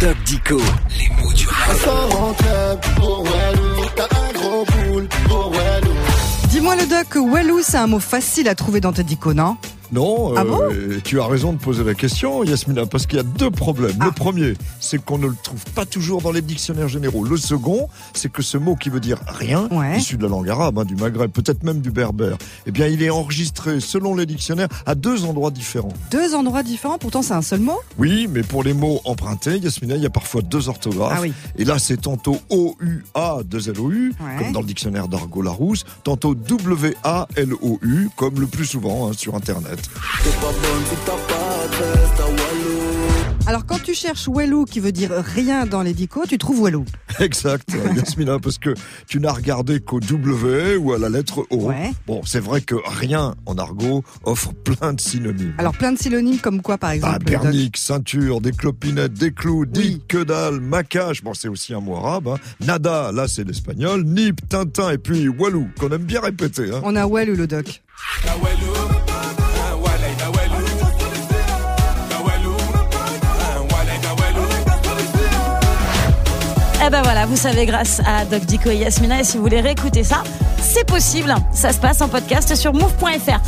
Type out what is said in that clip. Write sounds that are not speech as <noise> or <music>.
Doc Dico, les mots du rap. Dis-moi le doc, Walou, c'est un mot facile à trouver dans tes dico, non? Non, Ah euh, tu as raison de poser la question, Yasmina, parce qu'il y a deux problèmes. Ah. Le premier, c'est qu'on ne le trouve pas toujours dans les dictionnaires généraux. Le second, c'est que ce mot qui veut dire rien, Ouais. issu de la langue arabe, hein, du Maghreb, peut-être même du berbère, eh bien, il est enregistré, selon les dictionnaires, à deux endroits différents. Deux endroits différents, pourtant c'est un seul mot Oui, mais pour les mots empruntés, Yasmina, il y a parfois deux orthographes. Ah oui. Et là, c'est tantôt O-U-A, deux L-O-U, Ouais. comme dans le dictionnaire d'Argot Larousse, tantôt W-A-L-O-U, comme le plus souvent hein, sur Internet. Alors quand tu cherches Walou qui veut dire rien dans les dico, tu trouves Walou. Exact, <laughs> Yasmina, parce que tu n'as regardé qu'au W ou à la lettre O. Ouais. Bon, c'est vrai que rien en argot offre plein de synonymes. Alors plein de synonymes comme quoi par exemple Ah, le doc bernique, ceinture, des clopinettes, des clous, dit, Oui. que dalle, macache, bon c'est aussi un mot arabe, hein. nada, là c'est l'espagnol, nip, tintin et puis walou, qu'on aime bien répéter. Hein. On a Walou le doc. Eh ben voilà, vous savez grâce à Doc Dico et Yasmina. Et si vous voulez réécouter ça, c'est possible. Ça se passe en podcast sur move.fr.